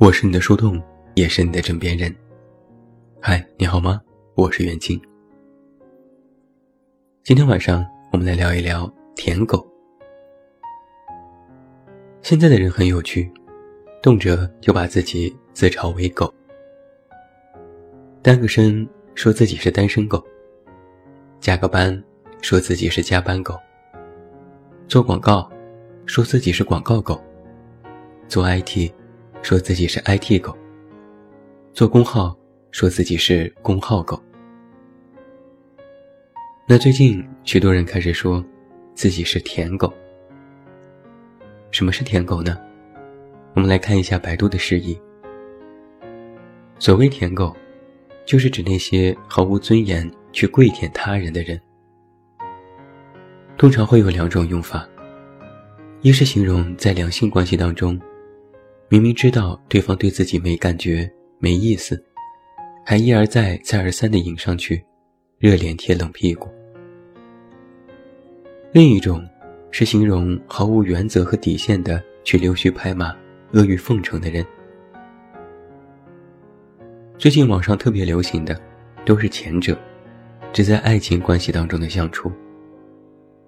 我是你的树洞，也是你的枕边人。嗨，你好吗？我是袁静。今天晚上我们来聊一聊舔狗。现在的人很有趣，动辄就把自己自嘲为狗，单个身说自己是单身狗，加个班说自己是加班狗，做广告说自己是广告狗，做 IT。说自己是 IT 狗，做公号说自己是公号狗。那最近许多人开始说自己是舔狗。什么是舔狗呢？我们来看一下百度的释义。所谓舔狗，就是指那些毫无尊严去跪舔他人的人。通常会有两种用法，一是形容在两性关系当中。明明知道对方对自己没感觉、没意思，还一而再、再而三地迎上去，热脸贴冷屁股。另一种是形容毫无原则和底线的去溜须拍马、阿谀奉承的人。最近网上特别流行的都是前者，只在爱情关系当中的相处，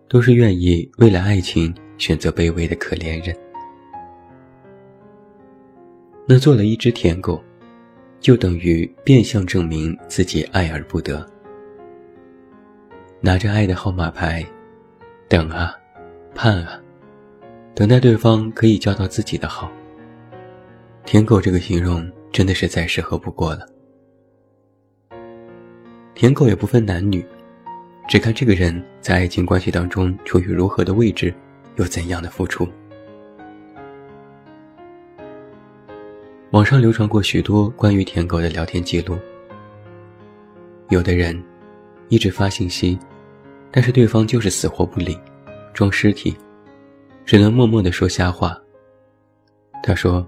都是愿意为了爱情选择卑微的可怜人。那做了一只舔狗，就等于变相证明自己爱而不得，拿着爱的号码牌，等啊，盼啊，等待对方可以交到自己的好。舔狗这个形容真的是再适合不过了。舔狗也不分男女，只看这个人在爱情关系当中处于如何的位置，有怎样的付出。网上流传过许多关于舔狗的聊天记录。有的人一直发信息，但是对方就是死活不理，装尸体，只能默默地说瞎话。他说：“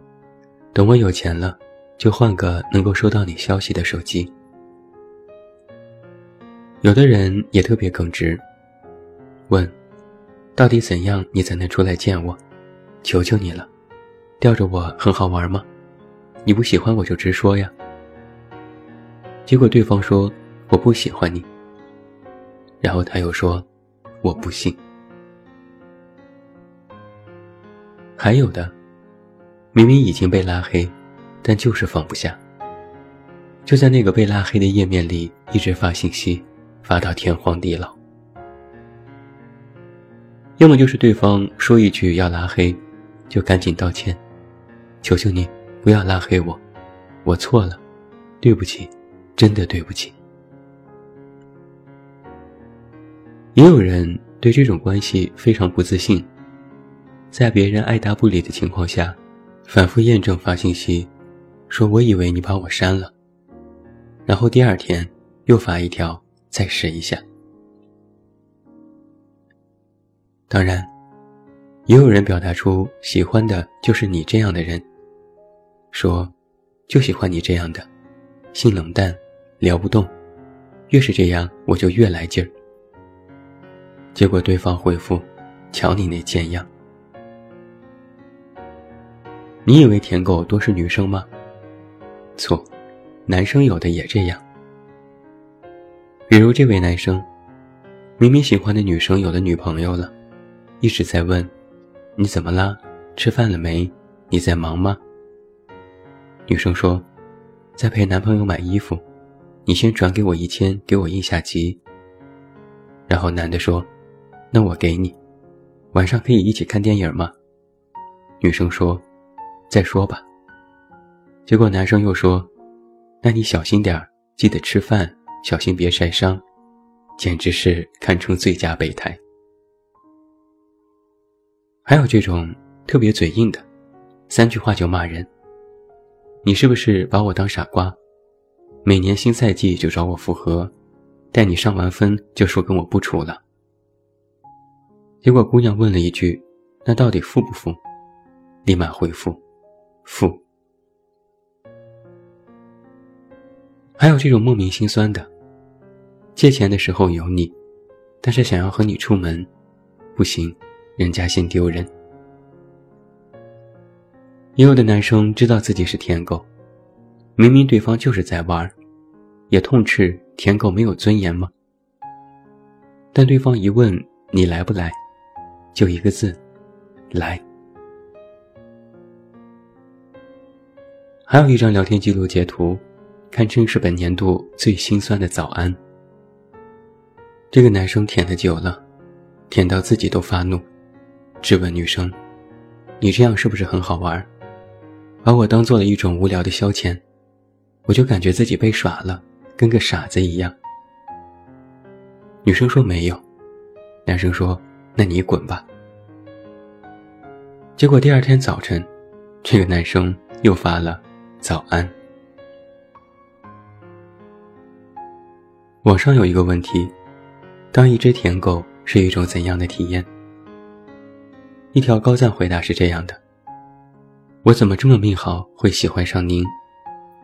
等我有钱了，就换个能够收到你消息的手机。”有的人也特别耿直，问：“到底怎样你才能出来见我？求求你了，吊着我很好玩吗？”你不喜欢我就直说呀。结果对方说我不喜欢你，然后他又说我不信。还有的，明明已经被拉黑，但就是放不下，就在那个被拉黑的页面里一直发信息，发到天荒地老。要么就是对方说一句要拉黑，就赶紧道歉，求求你。不要拉黑我，我错了，对不起，真的对不起。也有人对这种关系非常不自信，在别人爱答不理的情况下，反复验证发信息，说我以为你把我删了，然后第二天又发一条再试一下。当然，也有人表达出喜欢的就是你这样的人。说，就喜欢你这样的，性冷淡，聊不动，越是这样我就越来劲儿。结果对方回复：“瞧你那贱样！”你以为舔狗多是女生吗？错，男生有的也这样。比如这位男生，明明喜欢的女生有了女朋友了，一直在问：“你怎么啦？吃饭了没？你在忙吗？”女生说：“在陪男朋友买衣服，你先转给我一千，给我应下急。”然后男的说：“那我给你，晚上可以一起看电影吗？”女生说：“再说吧。”结果男生又说：“那你小心点儿，记得吃饭，小心别晒伤。”简直是堪称最佳备胎。还有这种特别嘴硬的，三句话就骂人。你是不是把我当傻瓜？每年新赛季就找我复合，待你上完分就说跟我不处了。结果姑娘问了一句：“那到底复不复？”立马回复：“复。”还有这种莫名心酸的，借钱的时候有你，但是想要和你出门，不行，人家嫌丢人。也有的男生知道自己是舔狗，明明对方就是在玩，也痛斥舔狗没有尊严吗？但对方一问你来不来，就一个字，来。还有一张聊天记录截图，堪称是本年度最心酸的早安。这个男生舔的久了，舔到自己都发怒，质问女生：“你这样是不是很好玩？把我当做了一种无聊的消遣，我就感觉自己被耍了，跟个傻子一样。”女生说没有，男生说：“那你滚吧。”结果第二天早晨，这个男生又发了。早安。网上有一个问题：当一只舔狗是一种怎样的体验？一条高赞回答是这样的：我怎么这么命好，会喜欢上您？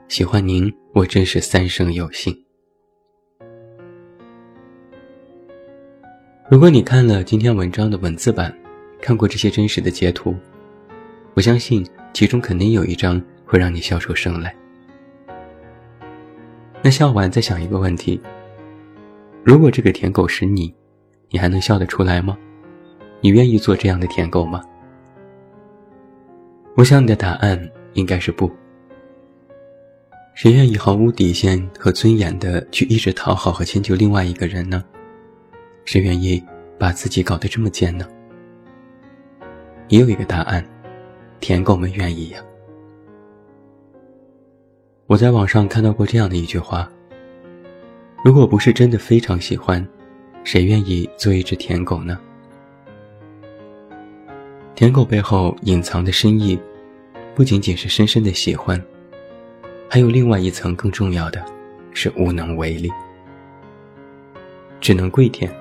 喜欢您，我真是三生有幸。如果你看了今天文章的文字版，看过这些真实的截图，我相信其中肯定有一张。会让你笑出声来。那笑完再想一个问题：如果这个舔狗是你，你还能笑得出来吗？你愿意做这样的舔狗吗？我想你的答案应该是不。谁愿意毫无底线和尊严的去一直讨好和迁就另外一个人呢？谁愿意把自己搞得这么贱呢？也有一个答案：舔狗们愿意呀。我在网上看到过这样的一句话：“如果不是真的非常喜欢，谁愿意做一只舔狗呢？”舔狗背后隐藏的深意，不仅仅是深深的喜欢，还有另外一层更重要的，是无能为力，只能跪舔，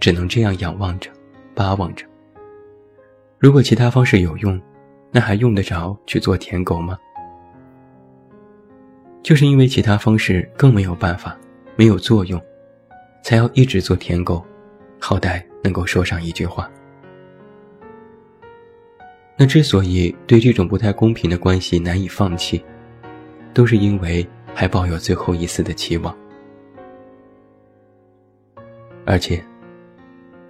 只能这样仰望着，巴望着。如果其他方式有用，那还用得着去做舔狗吗？就是因为其他方式更没有办法，没有作用，才要一直做舔狗，好歹能够说上一句话。那之所以对这种不太公平的关系难以放弃，都是因为还抱有最后一丝的期望。而且，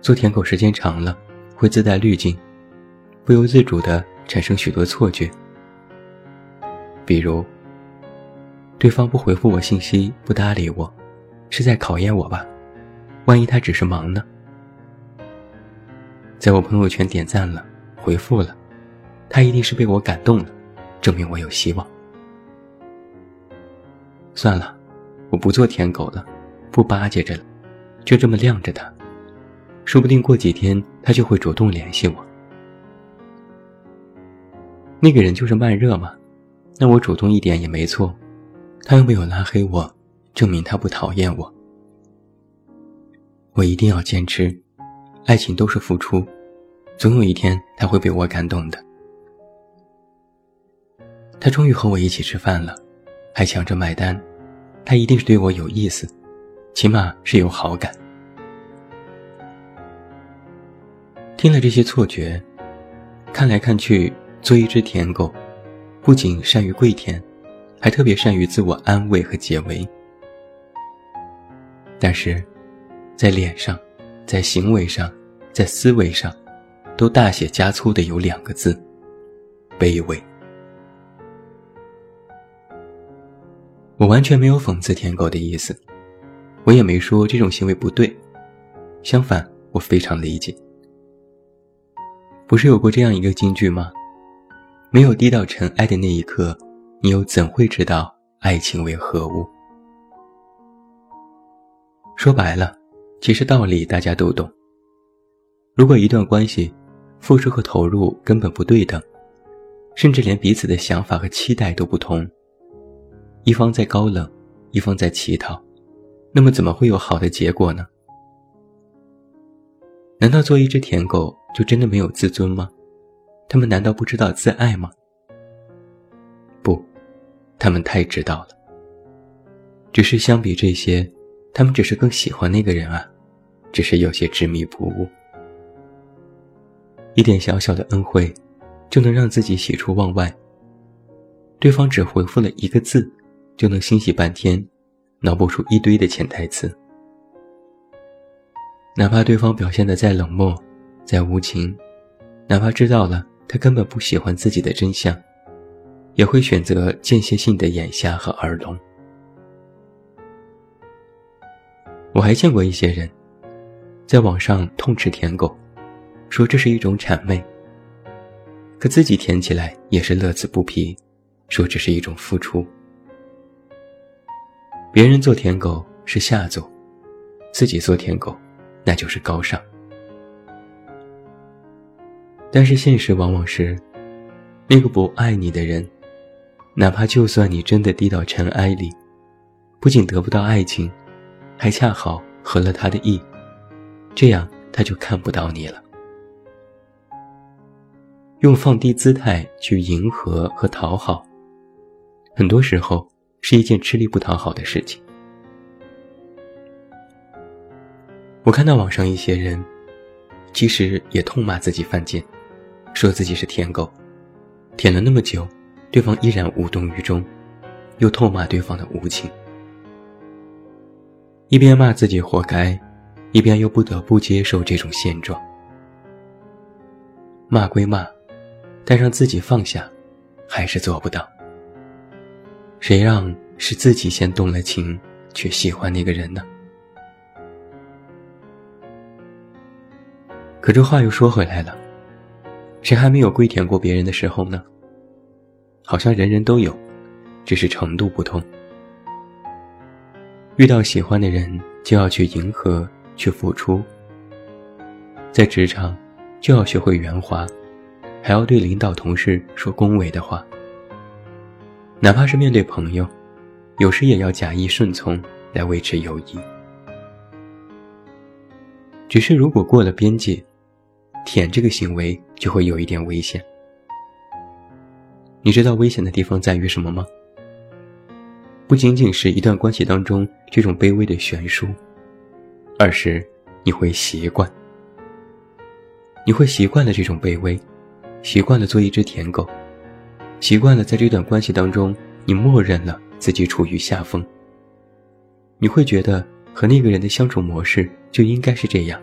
做舔狗时间长了，会自带滤镜，不由自主的产生许多错觉，比如。对方不回复我信息，不搭理我，是在考验我吧？万一他只是忙呢？在我朋友圈点赞了，回复了，他一定是被我感动了，证明我有希望。算了，我不做舔狗了，不巴结着了，就这么晾着他，说不定过几天他就会主动联系我。那个人就是慢热嘛，那我主动一点也没错。他又没有拉黑我，证明他不讨厌我。我一定要坚持，爱情都是付出，总有一天他会被我感动的。他终于和我一起吃饭了，还抢着买单，他一定是对我有意思，起码是有好感。听了这些错觉，看来看去，做一只舔狗，不仅善于跪舔。还特别善于自我安慰和解围，但是，在脸上，在行为上，在思维上，都大写加粗的有两个字：卑微。我完全没有讽刺舔狗的意思，我也没说这种行为不对，相反，我非常理解。不是有过这样一个金句吗？没有低到尘埃的那一刻。你又怎会知道爱情为何物？说白了，其实道理大家都懂。如果一段关系，付出和投入根本不对等，甚至连彼此的想法和期待都不同，一方在高冷，一方在乞讨，那么怎么会有好的结果呢？难道做一只舔狗就真的没有自尊吗？他们难道不知道自爱吗？不他们太知道了，只是相比这些，他们只是更喜欢那个人啊，只是有些执迷不悟。一点小小的恩惠，就能让自己喜出望外，对方只回复了一个字，就能欣喜半天，脑补出一堆的潜台词。哪怕对方表现的再冷漠、再无情，哪怕知道了他根本不喜欢自己的真相，也会选择间歇性的眼瞎和耳聋。我还见过一些人，在网上痛斥舔狗，说这是一种谄媚。可自己舔起来也是乐此不疲，说这是一种付出。别人做舔狗是下作，自己做舔狗，那就是高尚。但是现实往往是，那个不爱你的人，哪怕就算你真的低到尘埃里，不仅得不到爱情。还恰好合了他的意，这样他就看不到你了。用放低姿态去迎合和讨好，很多时候是一件吃力不讨好的事情。我看到网上一些人，其实也痛骂自己犯贱，说自己是舔狗，舔了那么久，对方依然无动于衷，又痛骂对方的无情。一边骂自己活该，一边又不得不接受这种现状。骂归骂，但让自己放下，还是做不到。谁让是自己先动了情，却喜欢那个人呢？可这话又说回来了，谁还没有跪舔过别人的时候呢？好像人人都有，只是程度不同。遇到喜欢的人，就要去迎合，去付出。在职场，就要学会圆滑，还要对领导、同事说恭维的话。哪怕是面对朋友，有时也要假意顺从来维持友谊。只是如果过了边界，舔这个行为就会有一点危险。你知道危险的地方在于什么吗？不仅仅是一段关系当中这种卑微的悬殊，而是你会习惯，你会习惯了这种卑微，习惯了做一只舔狗，习惯了在这段关系当中你默认了自己处于下风。你会觉得和那个人的相处模式就应该是这样，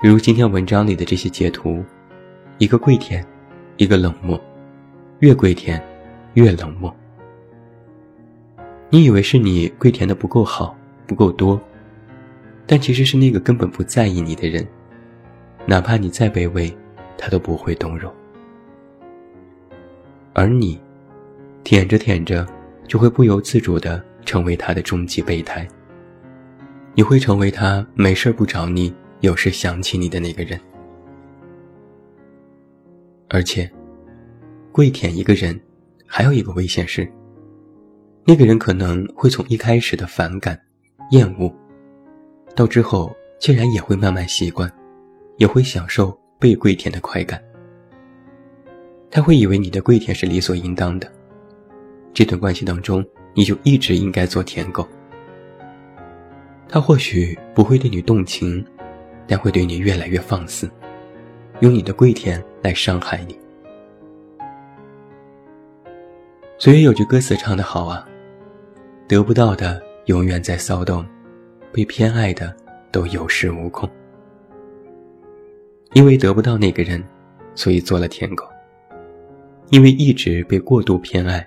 比如今天文章里的这些截图，一个跪舔，一个冷漠，越跪舔，越冷漠。你以为是你跪舔的不够好，不够多，但其实是那个根本不在意你的人，哪怕你再卑微，他都不会动容。而你，舔着舔着，就会不由自主的成为他的终极备胎。你会成为他没事不找你，有事想起你的那个人。而且，跪舔一个人，还有一个危险是。那个人可能会从一开始的反感、厌恶，到之后竟然也会慢慢习惯，也会享受被跪舔的快感。他会以为你的跪舔是理所应当的，这段关系当中你就一直应该做舔狗。他或许不会对你动情，但会对你越来越放肆，用你的跪舔来伤害你。所以有句歌词唱得好啊。得不到的永远在骚动，被偏爱的都有恃无恐。因为得不到那个人，所以做了舔狗。因为一直被过度偏爱，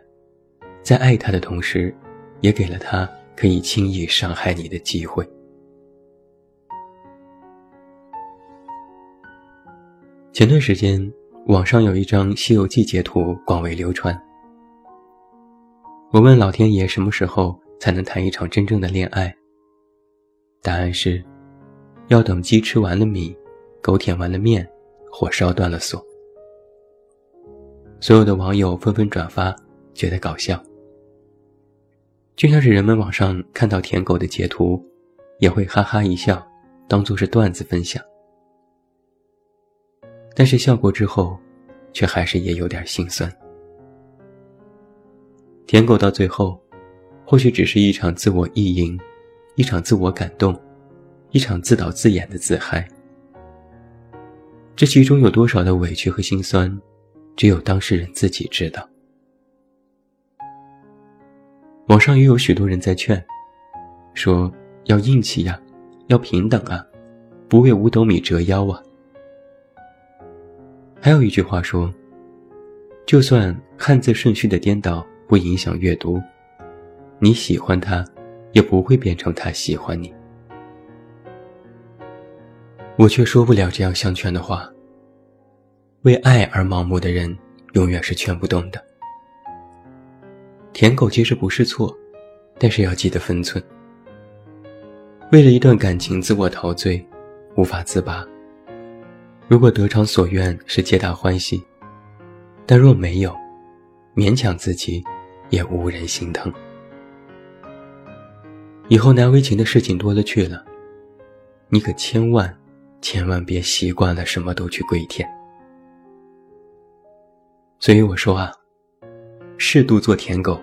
在爱他的同时，也给了他可以轻易伤害你的机会。前段时间，网上有一张《西游记》截图广为流传。我问老天爷什么时候才能谈一场真正的恋爱？答案是，要等鸡吃完了米，狗舔完了面，火烧断了锁。所有的网友纷纷转发，觉得搞笑。就像是人们网上看到舔狗的截图，也会哈哈一笑，当做是段子分享。但是笑过之后，却还是也有点心酸。舔狗到最后，或许只是一场自我意淫，一场自我感动，一场自导自演的自嗨。这其中有多少的委屈和心酸，只有当事人自己知道。网上也有许多人在劝，说要硬气呀，要平等啊，不为五斗米折腰啊。还有一句话说，就算汉字顺序的颠倒不影响阅读，你喜欢他，也不会变成他喜欢你。我却说不了这样相劝的话。为爱而盲目的人，永远是劝不动的。舔狗其实不是错，但是要记得分寸。为了一段感情自我陶醉，无法自拔。如果得偿所愿是皆大欢喜，但若没有，勉强自己，也无人心疼。以后难为情的事情多了去了，你可千万，千万别习惯了什么都去跪舔。所以我说啊，适度做舔狗，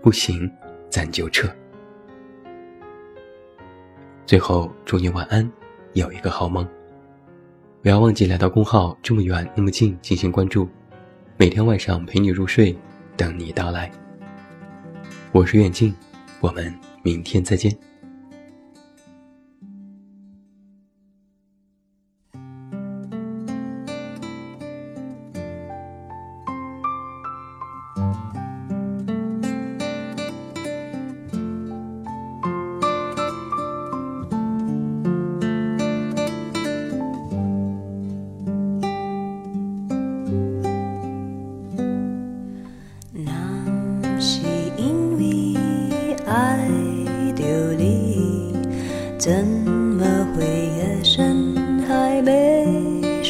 不行，咱就撤。最后祝你晚安，有一个好梦。不要忘记来到公号这么远那么近进行关注，每天晚上陪你入睡，等你到来。我是远近，我们明天再见。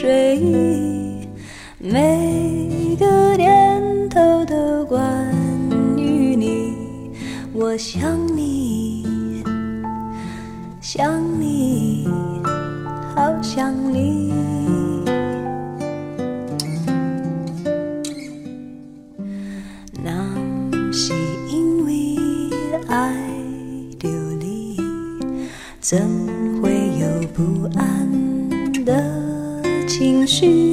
睡意？每个念头都关于你，我想你，想你，好想你。情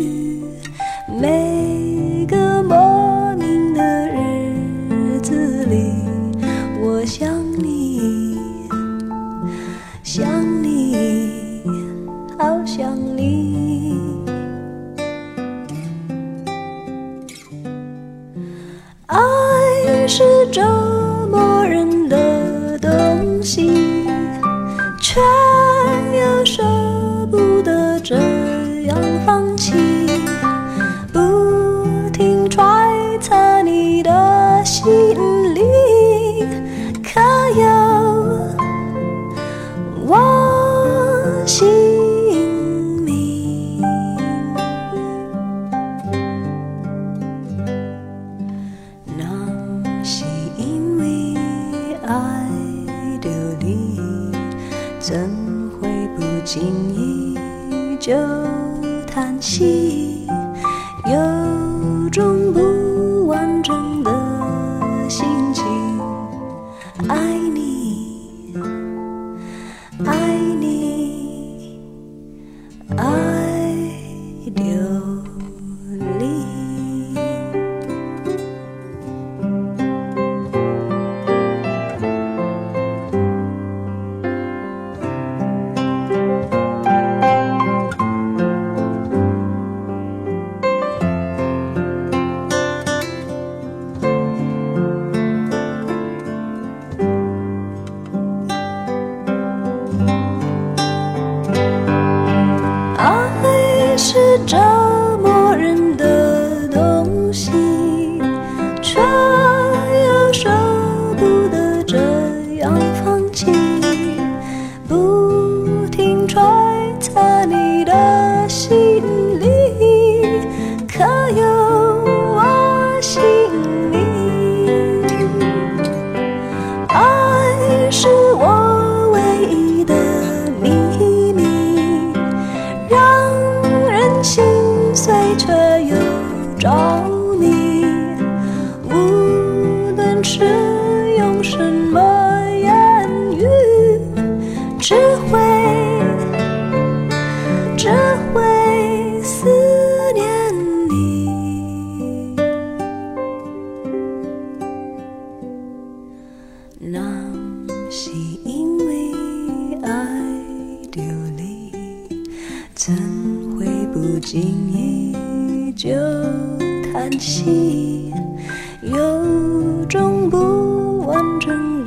就叹息？有种不完整